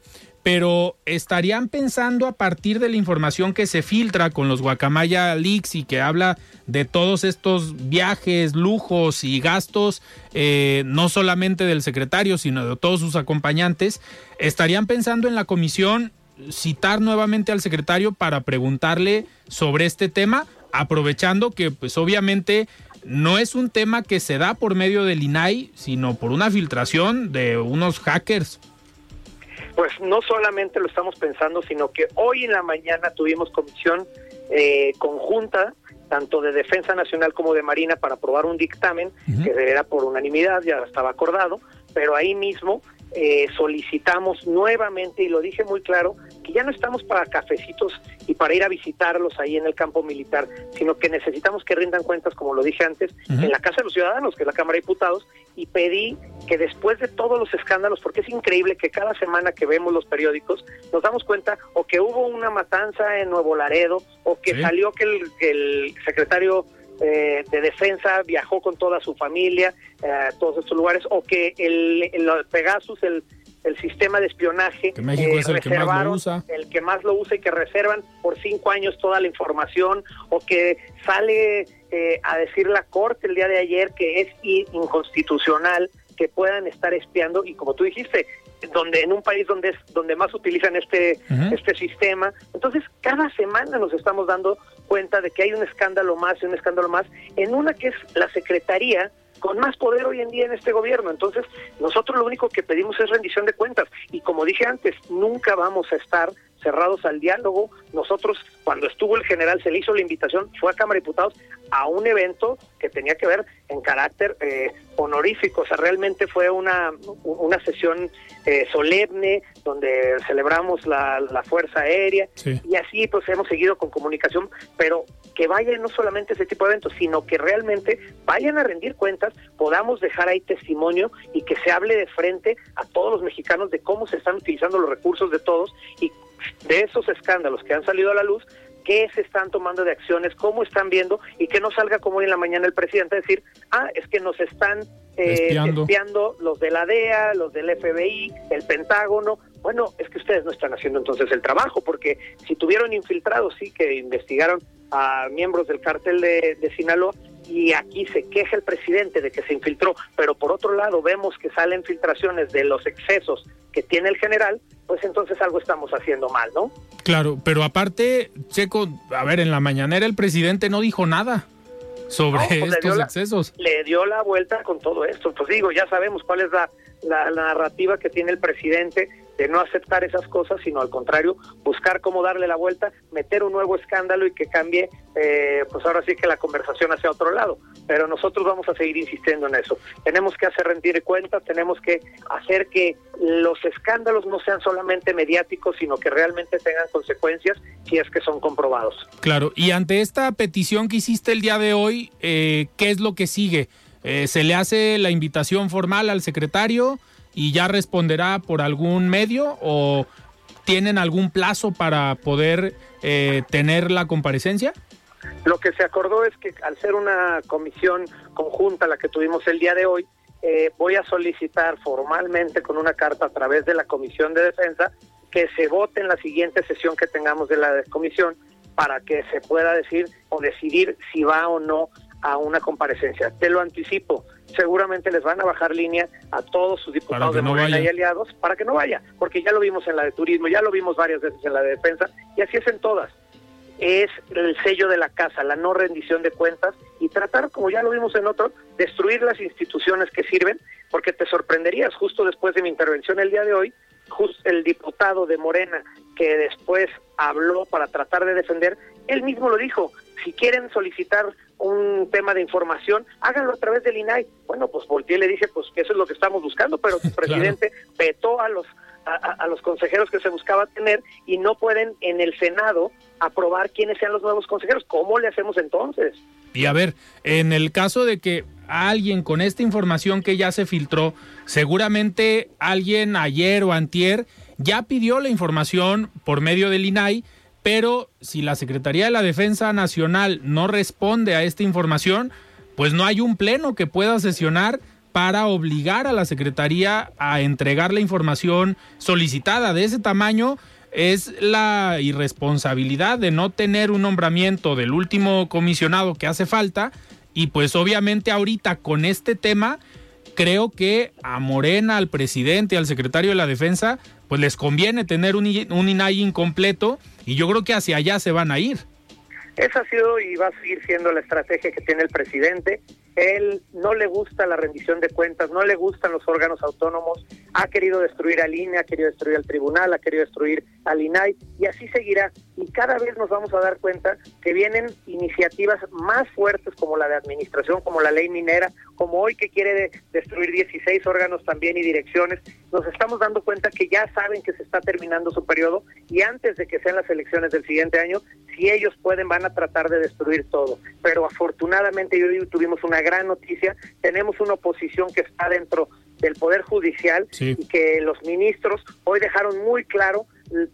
pero estarían pensando a partir de la información que se filtra con los Guacamaya Leaks y que habla de todos estos viajes, lujos y gastos, eh, no solamente del secretario, sino de todos sus acompañantes, estarían pensando en la comisión citar nuevamente al secretario para preguntarle sobre este tema, aprovechando que pues obviamente no es un tema que se da por medio del INAI, sino por una filtración de unos hackers pues no solamente lo estamos pensando, sino que hoy en la mañana tuvimos comisión eh, conjunta tanto de Defensa Nacional como de Marina para aprobar un dictamen que era por unanimidad, ya estaba acordado, pero ahí mismo eh, solicitamos nuevamente, y lo dije muy claro, que ya no estamos para cafecitos y para ir a visitarlos ahí en el campo militar, sino que necesitamos que rindan cuentas, como lo dije antes, en la Casa de los Ciudadanos, que es la Cámara de Diputados, y pedí que después de todos los escándalos, porque es increíble que cada semana que vemos los periódicos nos damos cuenta o que hubo una matanza en Nuevo Laredo, o que salió que el, el secretario eh, de defensa viajó con toda su familia a todos estos lugares, o que el, el Pegasus, el, el sistema de espionaje, que México es el que más lo usa. el que más lo usa y que reservan por cinco años toda la información, o que sale eh, a decir la Corte el día de ayer que es inconstitucional que puedan estar espiando y como tú dijiste, donde en un país donde es donde más utilizan este este sistema. Entonces, cada semana nos estamos dando cuenta de que hay un escándalo más y un escándalo más en una que es la Secretaría con más poder hoy en día en este gobierno. Entonces, nosotros lo único que pedimos es rendición de cuentas. Y como dije antes, nunca vamos a estar cerrados al diálogo. Nosotros, cuando estuvo el general, se le hizo la invitación, fue a Cámara de Diputados a un evento que tenía que ver en carácter eh, honorífico. O sea, realmente fue una, una sesión eh, solemne donde celebramos la, la Fuerza Aérea y así pues hemos seguido con comunicación, pero que vayan no solamente ese tipo de eventos, sino que realmente vayan a rendir cuentas, podamos dejar ahí testimonio y que se hable de frente a todos los mexicanos de cómo se están utilizando los recursos de todos y de esos escándalos que han salido a la luz, qué se están tomando de acciones, cómo están viendo y que no salga como hoy en la mañana el presidente a decir, ah, es que nos están eh, espiando. los de la DEA, los del FBI, el Pentágono. Bueno, es que ustedes no están haciendo entonces el trabajo, porque si tuvieron infiltrados, sí, que investigaron a miembros del cártel de, de Sinaloa, y aquí se queja el presidente de que se infiltró, pero por otro lado vemos que salen filtraciones de los excesos que tiene el general, pues entonces algo estamos haciendo mal, ¿no? Claro, pero aparte, Checo, a ver, en la mañanera el presidente no dijo nada sobre pues estos excesos. le dio la vuelta con todo esto. Pues digo, ya sabemos cuál es la, la, narrativa que tiene el presidente de no aceptar esas cosas, sino al contrario, buscar cómo darle la vuelta, meter un nuevo escándalo y que cambie, eh, pues ahora sí que la conversación hacia otro lado. Pero nosotros vamos a seguir insistiendo en eso. Tenemos que hacer rendir cuentas, tenemos que hacer que los escándalos no sean solamente mediáticos, sino que realmente tengan consecuencias si es que son comprobados. Claro, y ante esta petición que hiciste el día de hoy, eh, ¿qué es lo que sigue? Eh, ¿Se le hace la invitación formal al secretario? Y ya responderá por algún medio o tienen algún plazo para poder eh, tener la comparecencia? Lo que se acordó es que al ser una comisión conjunta la que tuvimos el día de hoy, eh, voy a solicitar formalmente con una carta a través de la Comisión de Defensa que se vote en la siguiente sesión que tengamos de la comisión para que se pueda decir o decidir si va o no a una comparecencia. Te lo anticipo, seguramente les van a bajar línea a todos sus diputados de Morena y aliados para que no vaya, porque ya lo vimos en la de turismo, ya lo vimos varias veces en la de defensa, y así es en todas. Es el sello de la casa, la no rendición de cuentas y tratar, como ya lo vimos en otro, destruir las instituciones que sirven, porque te sorprenderías justo después de mi intervención el día de hoy, justo el diputado de Morena que después habló para tratar de defender, él mismo lo dijo, si quieren solicitar un tema de información, háganlo a través del INAI. Bueno, pues volteé y le dije pues que eso es lo que estamos buscando, pero el presidente vetó a los a, los consejeros que se buscaba tener y no pueden en el Senado aprobar quiénes sean los nuevos consejeros. ¿Cómo le hacemos entonces? Y a ver, en el caso de que alguien con esta información que ya se filtró, seguramente alguien ayer o antier ya pidió la información por medio del INAI pero si la Secretaría de la Defensa Nacional no responde a esta información, pues no hay un pleno que pueda sesionar para obligar a la Secretaría a entregar la información solicitada. De ese tamaño es la irresponsabilidad de no tener un nombramiento del último comisionado que hace falta y pues obviamente ahorita con este tema creo que a Morena, al presidente, al secretario de la Defensa, pues les conviene tener un, un INAI incompleto y yo creo que hacia allá se van a ir. Esa ha sido y va a seguir siendo la estrategia que tiene el presidente. Él no le gusta la rendición de cuentas, no le gustan los órganos autónomos, ha querido destruir al INE, ha querido destruir al tribunal, ha querido destruir al INAI y así seguirá. Y cada vez nos vamos a dar cuenta que vienen iniciativas más fuertes como la de administración, como la ley minera, como hoy que quiere destruir 16 órganos también y direcciones. Nos estamos dando cuenta que ya saben que se está terminando su periodo y antes de que sean las elecciones del siguiente año, si ellos pueden, van a tratar de destruir todo. Pero afortunadamente hoy tuvimos una gran noticia, tenemos una oposición que está dentro del Poder Judicial y que los ministros hoy dejaron muy claro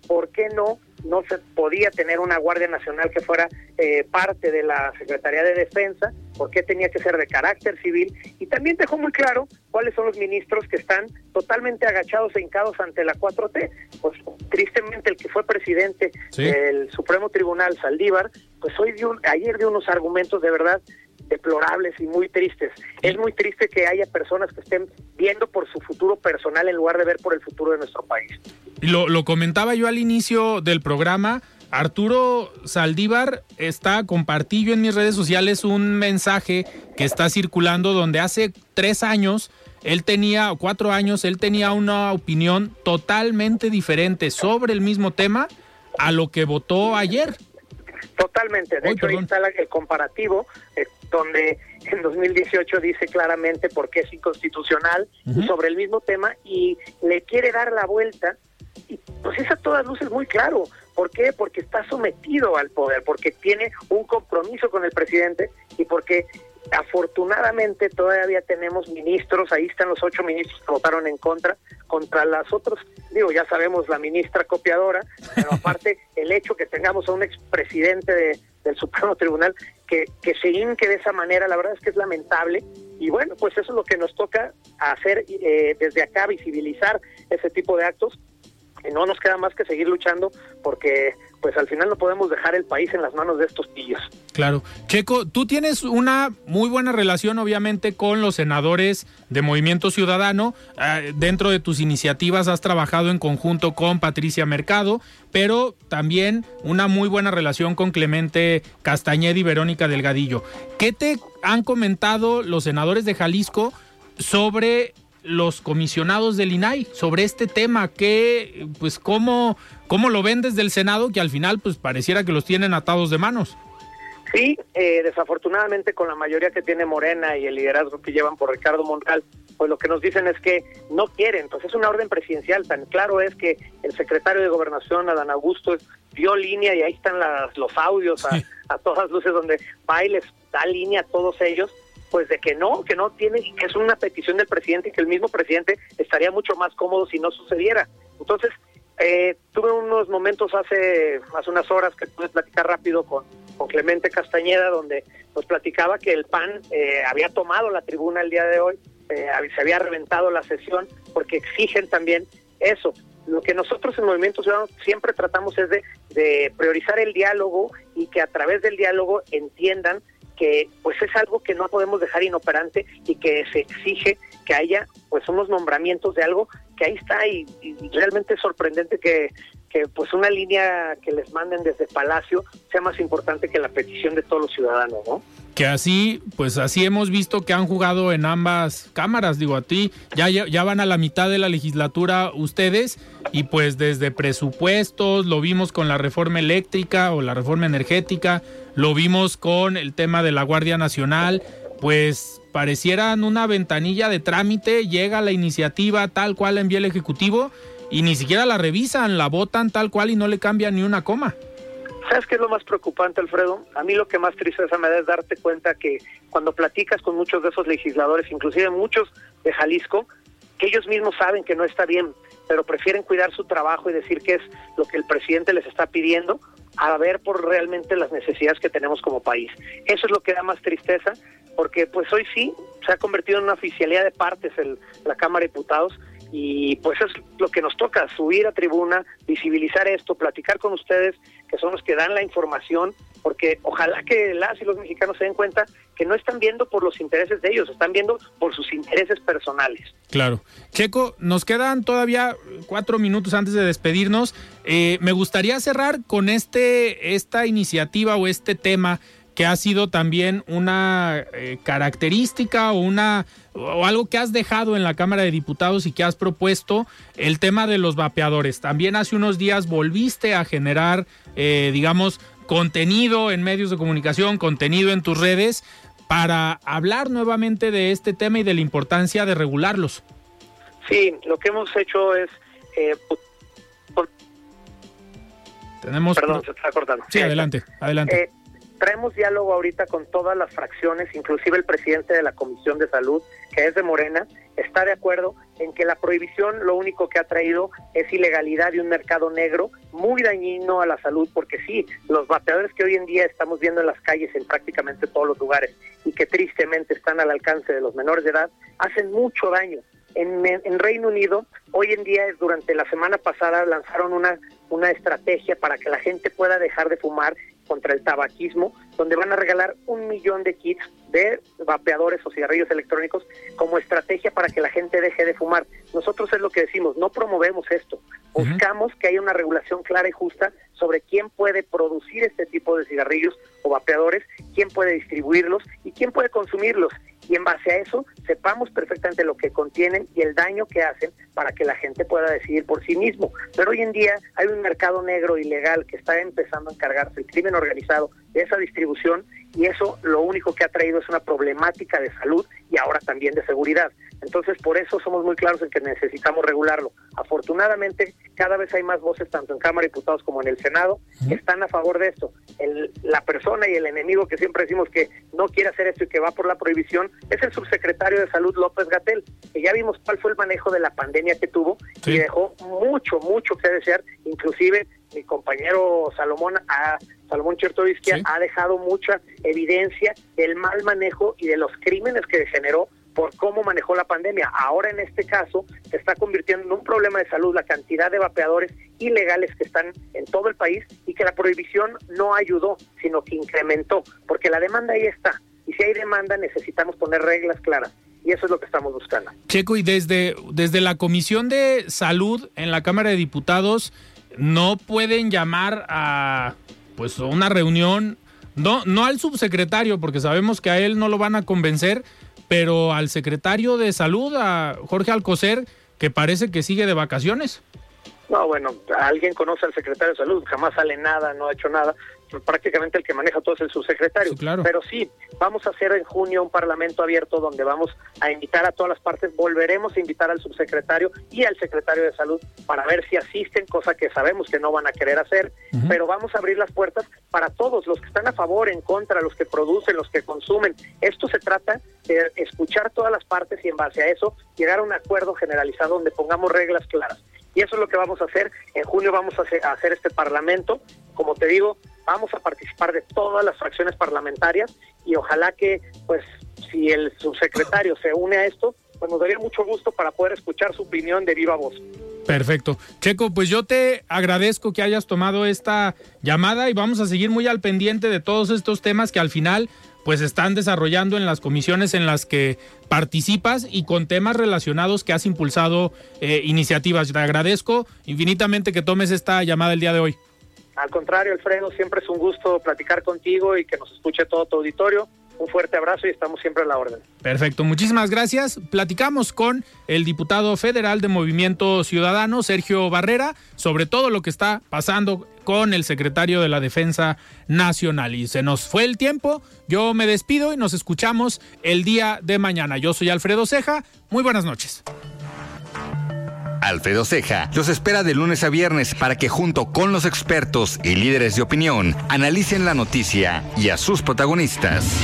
por qué no no se podía tener una Guardia Nacional que fuera eh, parte de la Secretaría de Defensa, por qué tenía que ser de carácter civil, y también dejó muy claro cuáles son los ministros que están totalmente agachados e hincados ante la 4T. Pues tristemente el que fue presidente del Supremo Tribunal, Saldívar, pues hoy dio, ayer dio unos argumentos de verdad deplorables y muy tristes. Es muy triste que haya personas que estén viendo por su futuro personal en lugar de ver por el futuro de nuestro país. Lo, lo comentaba yo al inicio del programa. Arturo Saldívar está, compartí yo en mis redes sociales un mensaje que está circulando donde hace tres años él tenía, o cuatro años, él tenía una opinión totalmente diferente sobre el mismo tema a lo que votó ayer. Totalmente. De hecho, ahí está el comparativo, eh, donde en 2018 dice claramente por qué es inconstitucional sobre el mismo tema y le quiere dar la vuelta. Y pues es a todas luces muy claro. ¿Por qué? Porque está sometido al poder, porque tiene un compromiso con el presidente y porque afortunadamente todavía tenemos ministros, ahí están los ocho ministros que votaron en contra, contra las otras, digo, ya sabemos la ministra copiadora, pero aparte el hecho que tengamos a un expresidente de, del Supremo Tribunal que, que se hinque de esa manera, la verdad es que es lamentable. Y bueno, pues eso es lo que nos toca hacer eh, desde acá, visibilizar ese tipo de actos no nos queda más que seguir luchando porque pues al final no podemos dejar el país en las manos de estos pillos. Claro. Checo, tú tienes una muy buena relación obviamente con los senadores de Movimiento Ciudadano. Ah, dentro de tus iniciativas has trabajado en conjunto con Patricia Mercado, pero también una muy buena relación con Clemente Castañeda y Verónica Delgadillo. ¿Qué te han comentado los senadores de Jalisco sobre los comisionados del INAI sobre este tema, que pues cómo, cómo lo ven desde el Senado, que al final pues pareciera que los tienen atados de manos. Sí, eh, desafortunadamente con la mayoría que tiene Morena y el liderazgo que llevan por Ricardo Monreal, pues lo que nos dicen es que no quieren, pues es una orden presidencial, tan claro es que el secretario de Gobernación, Adán Augusto, dio línea y ahí están las, los audios a, a todas luces donde va y les da línea a todos ellos pues de que no, que no tiene, que es una petición del presidente y que el mismo presidente estaría mucho más cómodo si no sucediera. Entonces, eh, tuve unos momentos hace, hace unas horas que pude platicar rápido con, con Clemente Castañeda, donde nos platicaba que el PAN eh, había tomado la tribuna el día de hoy, eh, se había reventado la sesión, porque exigen también eso. Lo que nosotros en Movimiento Ciudadano siempre tratamos es de, de priorizar el diálogo y que a través del diálogo entiendan que pues es algo que no podemos dejar inoperante y que se exige que haya pues unos nombramientos de algo que ahí está y, realmente es sorprendente que, que pues una línea que les manden desde Palacio sea más importante que la petición de todos los ciudadanos, ¿no? Que así, pues así hemos visto que han jugado en ambas cámaras, digo a ti, ya, ya van a la mitad de la legislatura ustedes y pues desde presupuestos, lo vimos con la reforma eléctrica o la reforma energética, lo vimos con el tema de la Guardia Nacional, pues parecieran una ventanilla de trámite, llega la iniciativa tal cual envía el Ejecutivo y ni siquiera la revisan, la votan tal cual y no le cambian ni una coma. ¿Sabes qué es lo más preocupante, Alfredo? A mí lo que más tristeza me da es darte cuenta que cuando platicas con muchos de esos legisladores, inclusive muchos de Jalisco, que ellos mismos saben que no está bien, pero prefieren cuidar su trabajo y decir que es lo que el presidente les está pidiendo, a ver por realmente las necesidades que tenemos como país. Eso es lo que da más tristeza, porque pues hoy sí se ha convertido en una oficialidad de partes el, la Cámara de Diputados y pues es lo que nos toca, subir a tribuna, visibilizar esto, platicar con ustedes, que son los que dan la información, porque ojalá que las y los mexicanos se den cuenta que no están viendo por los intereses de ellos, están viendo por sus intereses personales. Claro. Checo, nos quedan todavía cuatro minutos antes de despedirnos. Eh, me gustaría cerrar con este, esta iniciativa o este tema que ha sido también una eh, característica o una o algo que has dejado en la Cámara de Diputados y que has propuesto el tema de los vapeadores. También hace unos días volviste a generar, eh, digamos, contenido en medios de comunicación, contenido en tus redes para hablar nuevamente de este tema y de la importancia de regularlos. Sí, lo que hemos hecho es eh, tenemos. Perdón, se está cortando. Sí, adelante, adelante. Eh, traemos diálogo ahorita con todas las fracciones, inclusive el presidente de la Comisión de Salud, que es de Morena, está de acuerdo en que la prohibición lo único que ha traído es ilegalidad y un mercado negro muy dañino a la salud, porque sí, los bateadores que hoy en día estamos viendo en las calles en prácticamente todos los lugares y que tristemente están al alcance de los menores de edad, hacen mucho daño. En, en Reino Unido, hoy en día, durante la semana pasada, lanzaron una, una estrategia para que la gente pueda dejar de fumar contra el tabaquismo donde van a regalar un millón de kits de vapeadores o cigarrillos electrónicos como estrategia para que la gente deje de fumar. Nosotros es lo que decimos, no promovemos esto, buscamos que haya una regulación clara y justa sobre quién puede producir este tipo de cigarrillos o vapeadores, quién puede distribuirlos y quién puede consumirlos. Y en base a eso sepamos perfectamente lo que contienen y el daño que hacen para que la gente pueda decidir por sí mismo. Pero hoy en día hay un mercado negro ilegal que está empezando a encargarse el crimen organizado de esa distribución y eso lo único que ha traído es una problemática de salud y ahora también de seguridad. Entonces, por eso somos muy claros en que necesitamos regularlo. Afortunadamente, cada vez hay más voces, tanto en Cámara de Diputados como en el Senado, que están a favor de esto. El, la persona y el enemigo que siempre decimos que no quiere hacer esto y que va por la prohibición es el subsecretario de Salud, López Gatel, que ya vimos cuál fue el manejo de la pandemia que tuvo y dejó mucho, mucho que desear, inclusive mi compañero Salomón a Salomón Chertovisky ha dejado mucha evidencia del mal manejo y de los crímenes que generó por cómo manejó la pandemia. Ahora en este caso se está convirtiendo en un problema de salud la cantidad de vapeadores ilegales que están en todo el país y que la prohibición no ayudó, sino que incrementó, porque la demanda ahí está. Y si hay demanda necesitamos poner reglas claras. Y eso es lo que estamos buscando. Checo, y desde, desde la Comisión de Salud en la Cámara de Diputados, no pueden llamar a pues una reunión, no, no al subsecretario, porque sabemos que a él no lo van a convencer, pero al secretario de salud, a Jorge Alcocer, que parece que sigue de vacaciones. No, bueno, alguien conoce al secretario de salud, jamás sale nada, no ha hecho nada prácticamente el que maneja todo es el subsecretario. Pero sí, vamos a hacer en junio un parlamento abierto donde vamos a invitar a todas las partes, volveremos a invitar al subsecretario y al secretario de salud para ver si asisten, cosa que sabemos que no van a querer hacer, pero vamos a abrir las puertas para todos, los que están a favor, en contra, los que producen, los que consumen. Esto se trata de escuchar todas las partes y en base a eso llegar a un acuerdo generalizado donde pongamos reglas claras. Y eso es lo que vamos a hacer. En junio vamos a hacer este parlamento. Como te digo, vamos a participar de todas las fracciones parlamentarias y ojalá que, pues, si el subsecretario se une a esto, pues nos daría mucho gusto para poder escuchar su opinión de viva voz. Perfecto. Checo, pues yo te agradezco que hayas tomado esta llamada y vamos a seguir muy al pendiente de todos estos temas que al final pues están desarrollando en las comisiones en las que participas y con temas relacionados que has impulsado eh, iniciativas. Te agradezco infinitamente que tomes esta llamada el día de hoy. Al contrario, Alfredo, siempre es un gusto platicar contigo y que nos escuche todo tu auditorio. Un fuerte abrazo y estamos siempre a la orden. Perfecto, muchísimas gracias. Platicamos con el diputado federal de Movimiento Ciudadano, Sergio Barrera, sobre todo lo que está pasando con el secretario de la Defensa Nacional. Y se nos fue el tiempo, yo me despido y nos escuchamos el día de mañana. Yo soy Alfredo Ceja, muy buenas noches. Alfredo Ceja los espera de lunes a viernes para que junto con los expertos y líderes de opinión analicen la noticia y a sus protagonistas.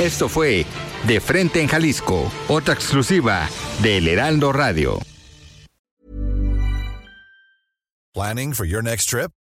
Esto fue De Frente en Jalisco, otra exclusiva de El Heraldo Radio. Planning for your next trip?